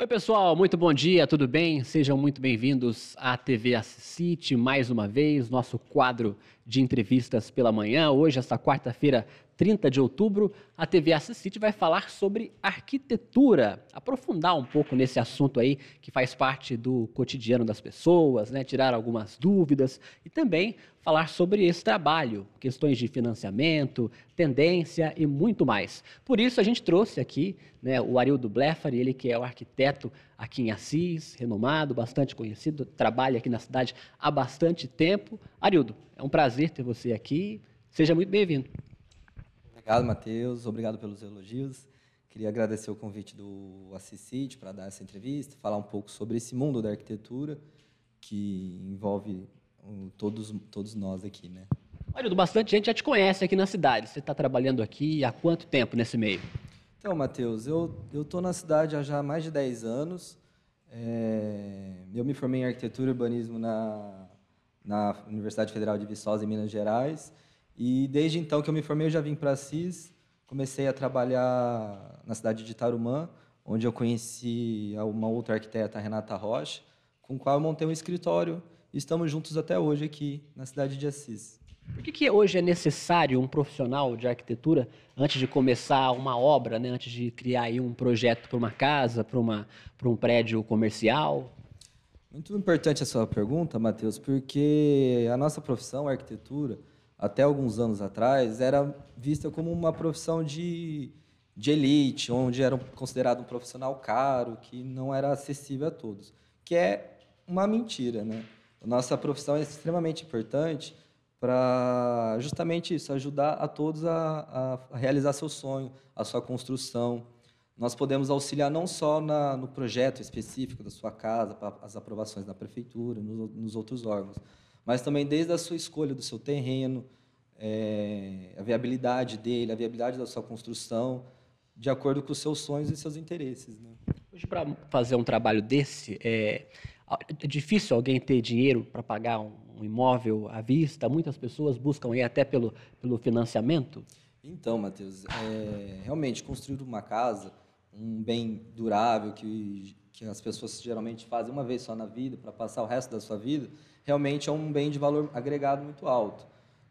Oi, pessoal, muito bom dia, tudo bem? Sejam muito bem-vindos à TV Assisite, mais uma vez, nosso quadro de entrevistas pela manhã. Hoje, esta quarta-feira, 30 de outubro, a TV Assisite vai falar sobre arquitetura, aprofundar um pouco nesse assunto aí que faz parte do cotidiano das pessoas, né? tirar algumas dúvidas e também falar sobre esse trabalho, questões de financiamento, tendência e muito mais. Por isso a gente trouxe aqui né, o Arildo Blefari, ele que é o arquiteto aqui em Assis, renomado, bastante conhecido, trabalha aqui na cidade há bastante tempo. Arildo, é um prazer ter você aqui, seja muito bem-vindo. Obrigado, Matheus. Obrigado pelos elogios. Queria agradecer o convite do Assisite para dar essa entrevista, falar um pouco sobre esse mundo da arquitetura que envolve todos, todos nós aqui, né? Olha, bastante gente já te conhece aqui na cidade. Você está trabalhando aqui há quanto tempo nesse meio? Então, Matheus, eu estou na cidade há já mais de 10 anos. É, eu me formei em arquitetura e urbanismo na, na Universidade Federal de Viçosa, em Minas Gerais. E desde então que eu me formei, eu já vim para Assis, comecei a trabalhar na cidade de Tarumã, onde eu conheci uma outra arquiteta, Renata Rocha, com qual eu montei um escritório e estamos juntos até hoje aqui na cidade de Assis. Por que, que hoje é necessário um profissional de arquitetura antes de começar uma obra, né? antes de criar um projeto para uma casa, para um prédio comercial? Muito importante a sua pergunta, Matheus, porque a nossa profissão, a arquitetura, até alguns anos atrás, era vista como uma profissão de, de elite, onde era considerado um profissional caro, que não era acessível a todos, que é uma mentira, né? Nossa profissão é extremamente importante para justamente isso, ajudar a todos a, a, realizar seu sonho, a sua construção. Nós podemos auxiliar não só na, no projeto específico da sua casa, para as aprovações da prefeitura, nos, nos outros órgãos, mas também desde a sua escolha do seu terreno, é, a viabilidade dele, a viabilidade da sua construção, de acordo com os seus sonhos e seus interesses. Né? Hoje, para fazer um trabalho desse, é, é difícil alguém ter dinheiro para pagar um, um, imóvel à vista? Muitas pessoas buscam aí até pelo, pelo financiamento? Então, Matheus, é, realmente, construir uma casa, um bem durável que, que as pessoas geralmente fazem uma vez só na vida, para passar o resto da sua vida, realmente é um bem de valor agregado muito alto.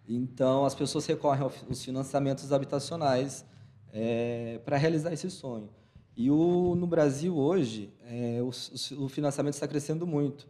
Então, as pessoas recorrem aos financiamentos habitacionais é, para realizar esse sonho. E o, no Brasil, hoje, é, o, o, financiamento está crescendo muito.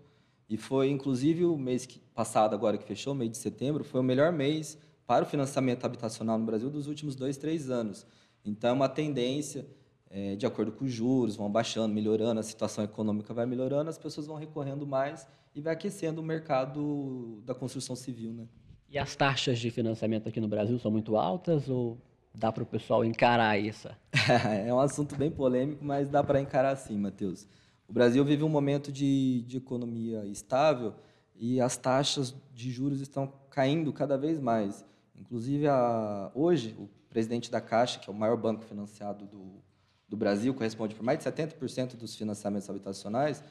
E foi, inclusive, o mês passado, agora que fechou, mês de setembro, foi o melhor mês para o financiamento habitacional no Brasil dos últimos dois, três anos. Então, é uma tendência, é, de acordo com os juros, vão baixando, melhorando, a situação econômica vai melhorando, as pessoas vão recorrendo mais e vai aquecendo o mercado da construção civil. Né? E as taxas de financiamento aqui no Brasil são muito altas ou dá para o pessoal encarar isso? é um assunto bem polêmico, mas dá para encarar sim, Matheus. O Brasil vive um momento de, de economia estável e as taxas de juros estão caindo cada vez mais. Inclusive, a, hoje, o presidente da Caixa, que é o maior banco financiado do, do Brasil, corresponde por mais de 70% dos financiamentos habitacionais,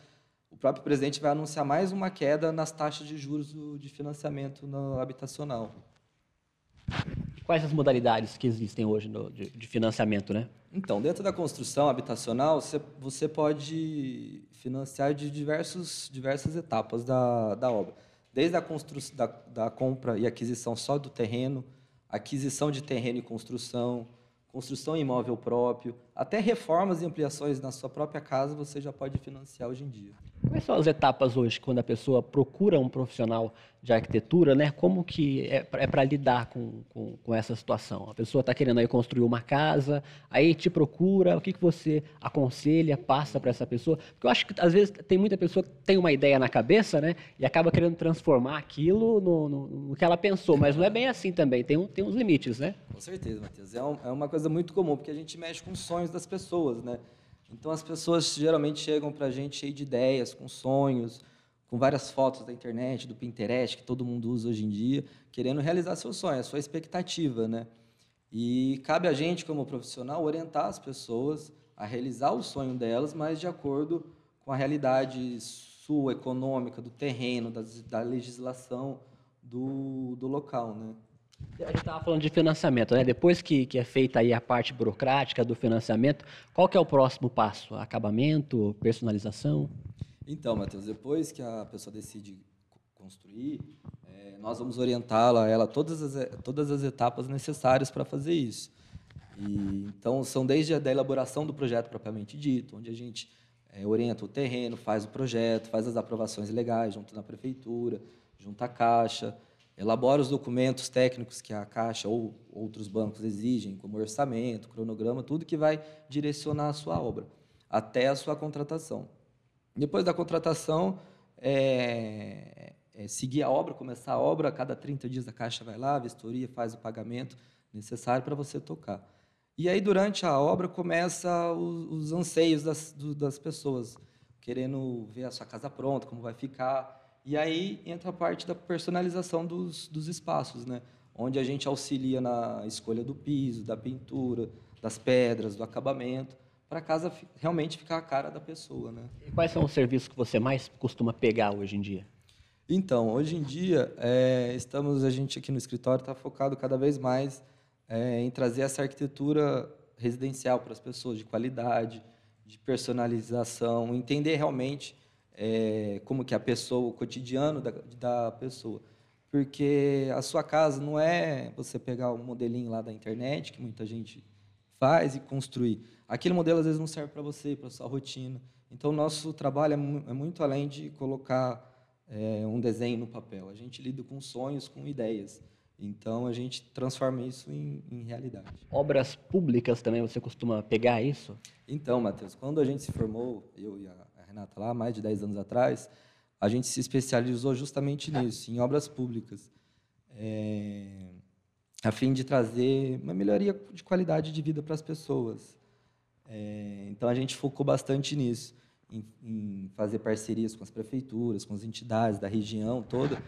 o próprio presidente vai anunciar mais uma queda nas taxas de juros de financiamento no habitacional. Quais as modalidades que existem hoje no, de, de, financiamento, né? Então, dentro da construção habitacional, você, você pode financiar de diversos, diversas etapas da, da obra. Desde a constru, da, da compra e aquisição só do terreno, aquisição de terreno e construção, construção em imóvel próprio, até reformas e ampliações na sua própria casa você já pode financiar hoje em dia. Quais são as etapas hoje quando a pessoa procura um profissional de arquitetura, né? Como que é, é para lidar com, com, com, essa situação? A pessoa está querendo aí construir uma casa, aí te procura, o que, que você aconselha, passa para essa pessoa? Porque eu acho que às vezes tem muita pessoa que tem uma ideia na cabeça, né? E acaba querendo transformar aquilo no, no, no que ela pensou, mas não é bem assim também, tem, tem uns limites, né? Com certeza, Matheus. É, um, é uma coisa muito comum, porque a gente mexe com os sonhos das pessoas, né? Então as pessoas geralmente chegam para a gente cheio de ideias, com sonhos, com várias fotos da internet, do Pinterest, que todo mundo usa hoje em dia, querendo realizar seu sonho, a sua expectativa, né? E cabe a gente, como profissional, orientar as pessoas a realizar o sonho delas, mas de acordo com a realidade sua, econômica, do terreno, da, da legislação do, do local, né? A gente estava falando de financiamento, né? Depois que, que é feita aí a parte burocrática do financiamento, qual que é o próximo passo? Acabamento, personalização? Então, Matheus, depois que a pessoa decide construir, é, nós vamos orientá-la, ela todas as todas as etapas necessárias para fazer isso. E, então, são desde a da elaboração do projeto propriamente dito, onde a gente é, orienta o terreno, faz o projeto, faz as aprovações legais junto na prefeitura, junto à Caixa, elabora os documentos técnicos que a Caixa ou outros bancos exigem, como orçamento, cronograma, tudo que vai direcionar a sua obra, até a sua contratação. Depois da contratação, é, é seguir a obra, começar a obra, a cada 30 dias a Caixa vai lá, a vistoria, faz o pagamento necessário para você tocar. E aí, durante a obra, começa os, os anseios das, do, das pessoas, querendo ver a sua casa pronta, como vai ficar. E aí entra a parte da personalização dos, dos espaços, né? onde a gente auxilia na escolha do piso, da pintura, das pedras, do acabamento, para a casa realmente ficar a cara da pessoa. Né? E quais são os serviços que você mais costuma pegar hoje em dia? Então, hoje em dia, é, estamos, a gente aqui no escritório está focado cada vez mais é, em trazer essa arquitetura residencial para as pessoas, de qualidade, de personalização, entender realmente é, como que é a pessoa, o cotidiano da, da pessoa. Porque a sua casa não é você pegar um modelinho lá da internet, que muita gente faz, e construir. Aquele modelo, às vezes, não serve para você, para sua rotina. Então, o nosso trabalho é, é muito além de colocar é, um desenho no papel. A gente lida com sonhos, com ideias. Então a gente transforma isso em, em, realidade. Obras públicas também você costuma pegar isso? Então, Matheus, quando a gente se formou, eu e a Renata lá, mais de 10 anos atrás, a gente se especializou justamente nisso, em obras públicas, é, a fim de trazer uma melhoria de qualidade de vida para as pessoas. É, então a gente focou bastante nisso, em, em fazer parcerias com as prefeituras, com as entidades da região toda,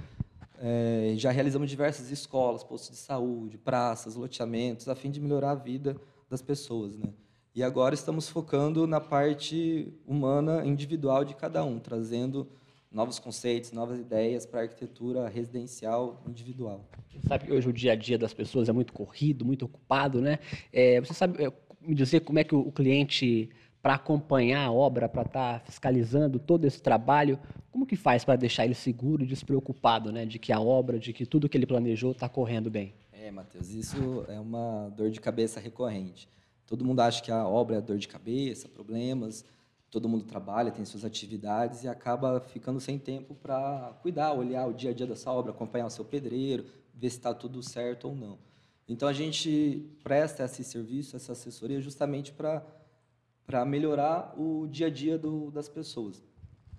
é, já realizamos diversas escolas, postos de saúde, praças, loteamentos, a fim de melhorar a vida das pessoas. Né? E agora estamos focando na parte humana, individual de cada um, trazendo novos conceitos, novas ideias para a arquitetura residencial individual. Você sabe que hoje o dia a dia das pessoas é muito corrido, muito ocupado, né? É, você sabe é, me dizer como é que o cliente para acompanhar a obra, para estar tá fiscalizando todo esse trabalho, como que faz para deixar ele seguro e despreocupado, né, de que a obra, de que tudo que ele planejou está correndo bem? É, Matheus, isso é uma dor de cabeça recorrente. Todo mundo acha que a obra é dor de cabeça, problemas, todo mundo trabalha, tem suas atividades e acaba ficando sem tempo para cuidar, olhar o dia a dia dessa obra, acompanhar o seu pedreiro, ver se está tudo certo ou não. Então a gente presta esse serviço, essa assessoria, justamente para para melhorar o dia a dia do, das pessoas.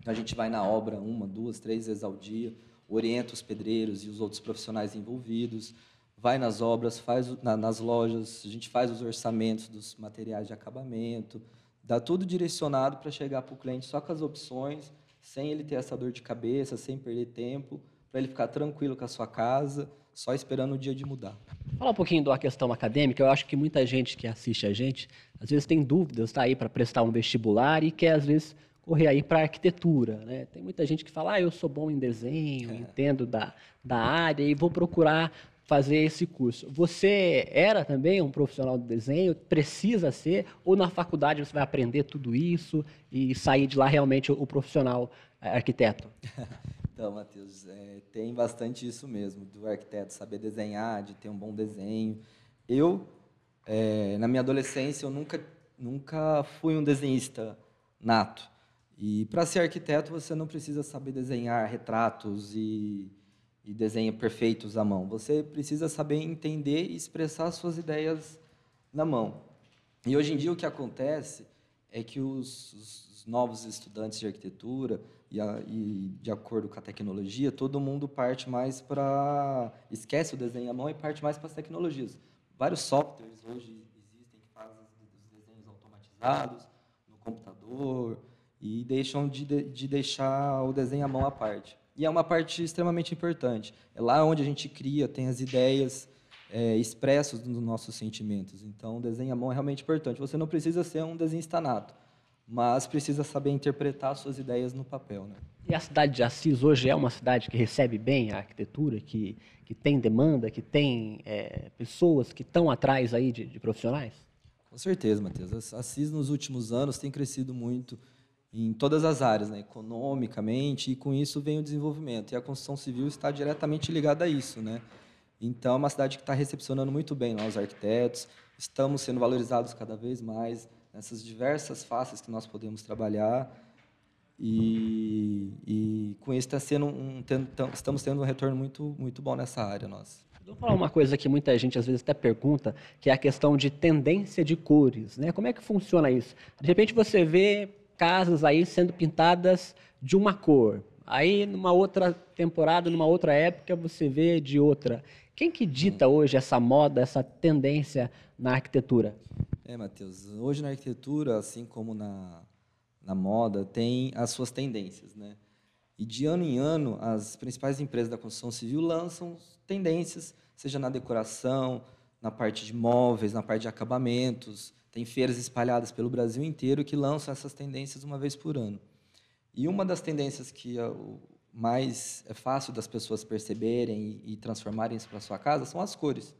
A gente vai na obra uma, duas, três vezes ao dia, orienta os pedreiros e os outros profissionais envolvidos, vai nas obras, faz na, nas lojas, a gente faz os orçamentos dos materiais de acabamento, dá tudo direcionado para chegar para o cliente só com as opções, sem ele ter essa dor de cabeça, sem perder tempo, para ele ficar tranquilo com a sua casa, só esperando o dia de mudar. Fala um pouquinho da questão acadêmica. Eu acho que muita gente que assiste a gente, às vezes tem dúvidas, está aí para prestar um vestibular e quer, às vezes, correr aí para arquitetura. Né? Tem muita gente que fala, ah, eu sou bom em desenho, é. entendo da, da área e vou procurar fazer esse curso. Você era também um profissional de desenho? Precisa ser? Ou na faculdade você vai aprender tudo isso e sair de lá realmente o profissional arquiteto? Então, Matheus, é, tem bastante isso mesmo, do arquiteto saber desenhar, de ter um bom desenho. Eu, é, na minha adolescência, eu nunca, nunca fui um desenhista nato. E para ser arquiteto, você não precisa saber desenhar retratos e, e desenhos perfeitos à mão. Você precisa saber entender e expressar suas ideias na mão. E hoje em dia o que acontece é que os, os novos estudantes de arquitetura e, a, e, de acordo com a tecnologia, todo mundo parte mais para. esquece o desenho à mão e parte mais para as tecnologias. Vários softwares hoje existem que fazem os desenhos automatizados no computador e deixam de, de deixar o desenho à mão à parte. E é uma parte extremamente importante. É lá onde a gente cria, tem as ideias é, expressos dos nossos sentimentos. Então, o desenho à mão é realmente importante. Você não precisa ser um desenhista nato, mas precisa saber interpretar suas ideias no papel. Né? E a cidade de Assis hoje é uma cidade que recebe bem a arquitetura, que, que tem demanda, que tem é, pessoas que estão atrás aí de, de profissionais? Com certeza, Matheus. Assis, nos últimos anos, tem crescido muito em todas as áreas, né? economicamente, e com isso vem o desenvolvimento. E a construção civil está diretamente ligada a isso. Né? Então, é uma cidade que está recepcionando muito bem nós, arquitetos, estamos sendo valorizados cada vez mais nessas diversas faces que nós podemos trabalhar. E, e com isso está sendo um, estamos tendo um retorno muito, muito bom nessa área nós. Vou falar uma coisa que muita gente às vezes até pergunta, que é a questão de tendência de cores, né? Como é que funciona isso? De repente você vê casas aí sendo pintadas de uma cor, aí numa outra temporada, numa outra época você vê de outra. Quem que dita hoje essa moda, essa tendência na arquitetura? É, Matheus, hoje na arquitetura, assim como na, na moda, tem as suas tendências, né? E de ano em ano, as principais empresas da construção civil lançam tendências, seja na decoração, na parte de móveis, na parte de acabamentos. Tem feiras espalhadas pelo Brasil inteiro que lançam essas tendências uma vez por ano. E uma das tendências que é mais é fácil das pessoas perceberem e, transformarem isso para sua casa são as cores.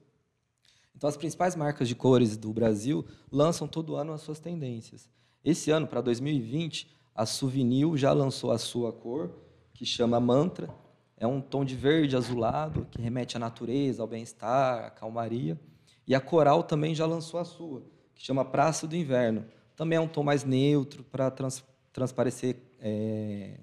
Então, as principais marcas de cores do Brasil lançam todo ano as suas tendências. Esse ano, para 2020, a Souvenir já lançou a sua cor, que chama Mantra. É um tom de verde azulado, que remete à natureza, ao bem-estar, à calmaria. E a Coral também já lançou a sua, que chama Praça do Inverno. Também é um tom mais neutro, para trans, transparecer é,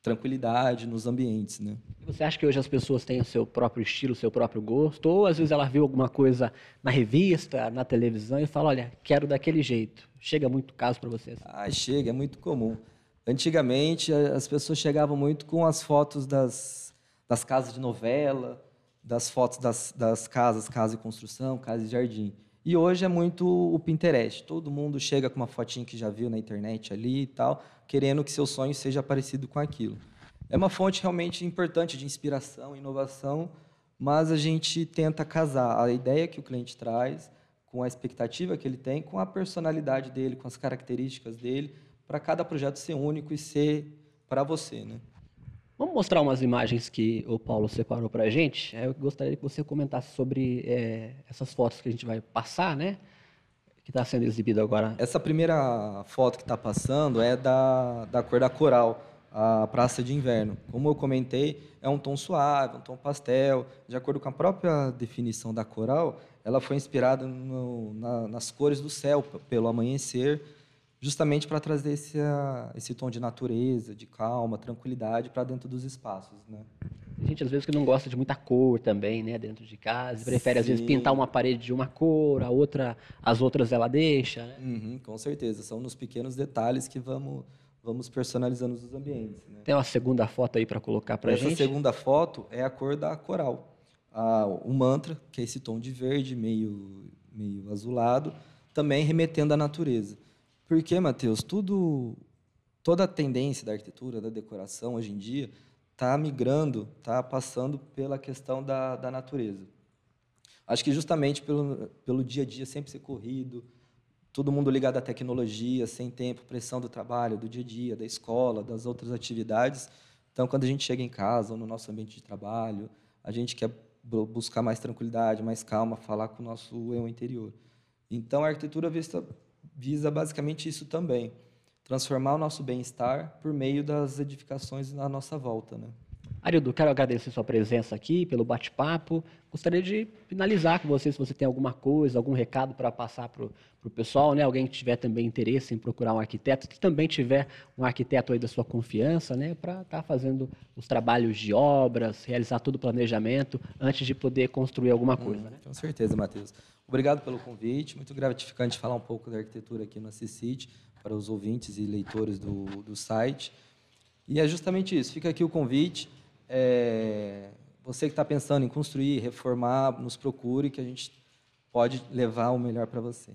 tranquilidade nos ambientes, né? Você acha que hoje as pessoas têm o seu próprio estilo, o seu próprio gosto, ou às vezes ela viu alguma coisa na revista, na televisão e fala, olha, quero daquele jeito. Chega muito caso para vocês? Ah, chega, é muito comum. Antigamente as pessoas chegavam muito com as fotos das, das casas de novela, das fotos das, das casas, casa e construção, casa e jardim. E hoje é muito o Pinterest. Todo mundo chega com uma fotinha que já viu na internet ali e tal, querendo que seu sonho seja parecido com aquilo. É uma fonte realmente importante de inspiração, inovação, mas a gente tenta casar a ideia que o cliente traz com a expectativa que ele tem, com a personalidade dele, com as características dele, para cada projeto ser único e ser para você, né? Vamos mostrar umas imagens que o Paulo separou para a gente. Eu gostaria que você comentasse sobre é, essas fotos que a gente vai passar, né? que está sendo exibido agora? Essa primeira foto que está passando é da, da cor da coral, a praça de inverno. Como eu comentei, é um tom suave, um tom pastel. De acordo com a própria definição da coral, ela foi inspirada no, na, nas cores do céu, pelo amanhecer, justamente para trazer esse, esse tom de natureza, de calma, tranquilidade para dentro dos espaços. Né? Tem gente, às vezes, que não gosta de muita cor também, né, dentro de casa. Prefere, Sim. às vezes, pintar uma parede de uma cor, a outra, as outras ela deixa, né? Uhum, com certeza. São nos pequenos detalhes que vamos, vamos personalizando os ambientes. Né? Tem uma segunda foto aí para colocar para gente? Essa segunda foto é a cor da coral. O mantra, que é esse tom de verde, meio, meio azulado, também remetendo à natureza. Porque, Matheus, tudo, toda a tendência da arquitetura, da decoração hoje em dia está migrando, está passando pela questão da, da natureza. Acho que justamente pelo, pelo dia a dia sempre ser corrido, todo mundo ligado à tecnologia, sem tempo, pressão do trabalho, do dia a dia, da escola, das outras atividades. Então, quando a gente chega em casa ou no nosso ambiente de trabalho, a gente quer buscar mais tranquilidade, mais calma, falar com o nosso eu interior. Então, a arquitetura visa, visa basicamente isso também transformar o nosso bem-estar por meio das edificações na nossa volta. Né? Arildo, quero agradecer sua presença aqui, pelo bate-papo. Gostaria de finalizar com você, se você tem alguma coisa, algum recado para passar para o pessoal, né? alguém que tiver também interesse em procurar um arquiteto, que também tiver um arquiteto aí da sua confiança, né? para estar tá fazendo os trabalhos de obras, realizar todo o planejamento antes de poder construir alguma coisa. Hum, né? Com certeza, Matheus. Obrigado pelo convite, muito gratificante falar um pouco da arquitetura aqui no CICIT para os ouvintes e leitores do, do site. E é justamente isso. Fica aqui o convite. É, você que está pensando em construir, reformar, nos procure que a gente pode levar o melhor para você.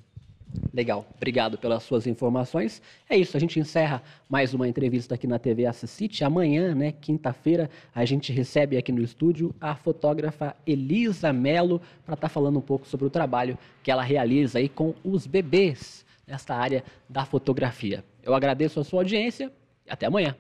Legal, obrigado pelas suas informações. É isso, a gente encerra mais uma entrevista aqui na TV Assisite. Amanhã, né, quinta-feira, a gente recebe aqui no estúdio a fotógrafa Elisa Melo para estar tá falando um pouco sobre o trabalho que ela realiza aí com os bebês nesta área da fotografia. Eu agradeço a sua audiência e até amanhã.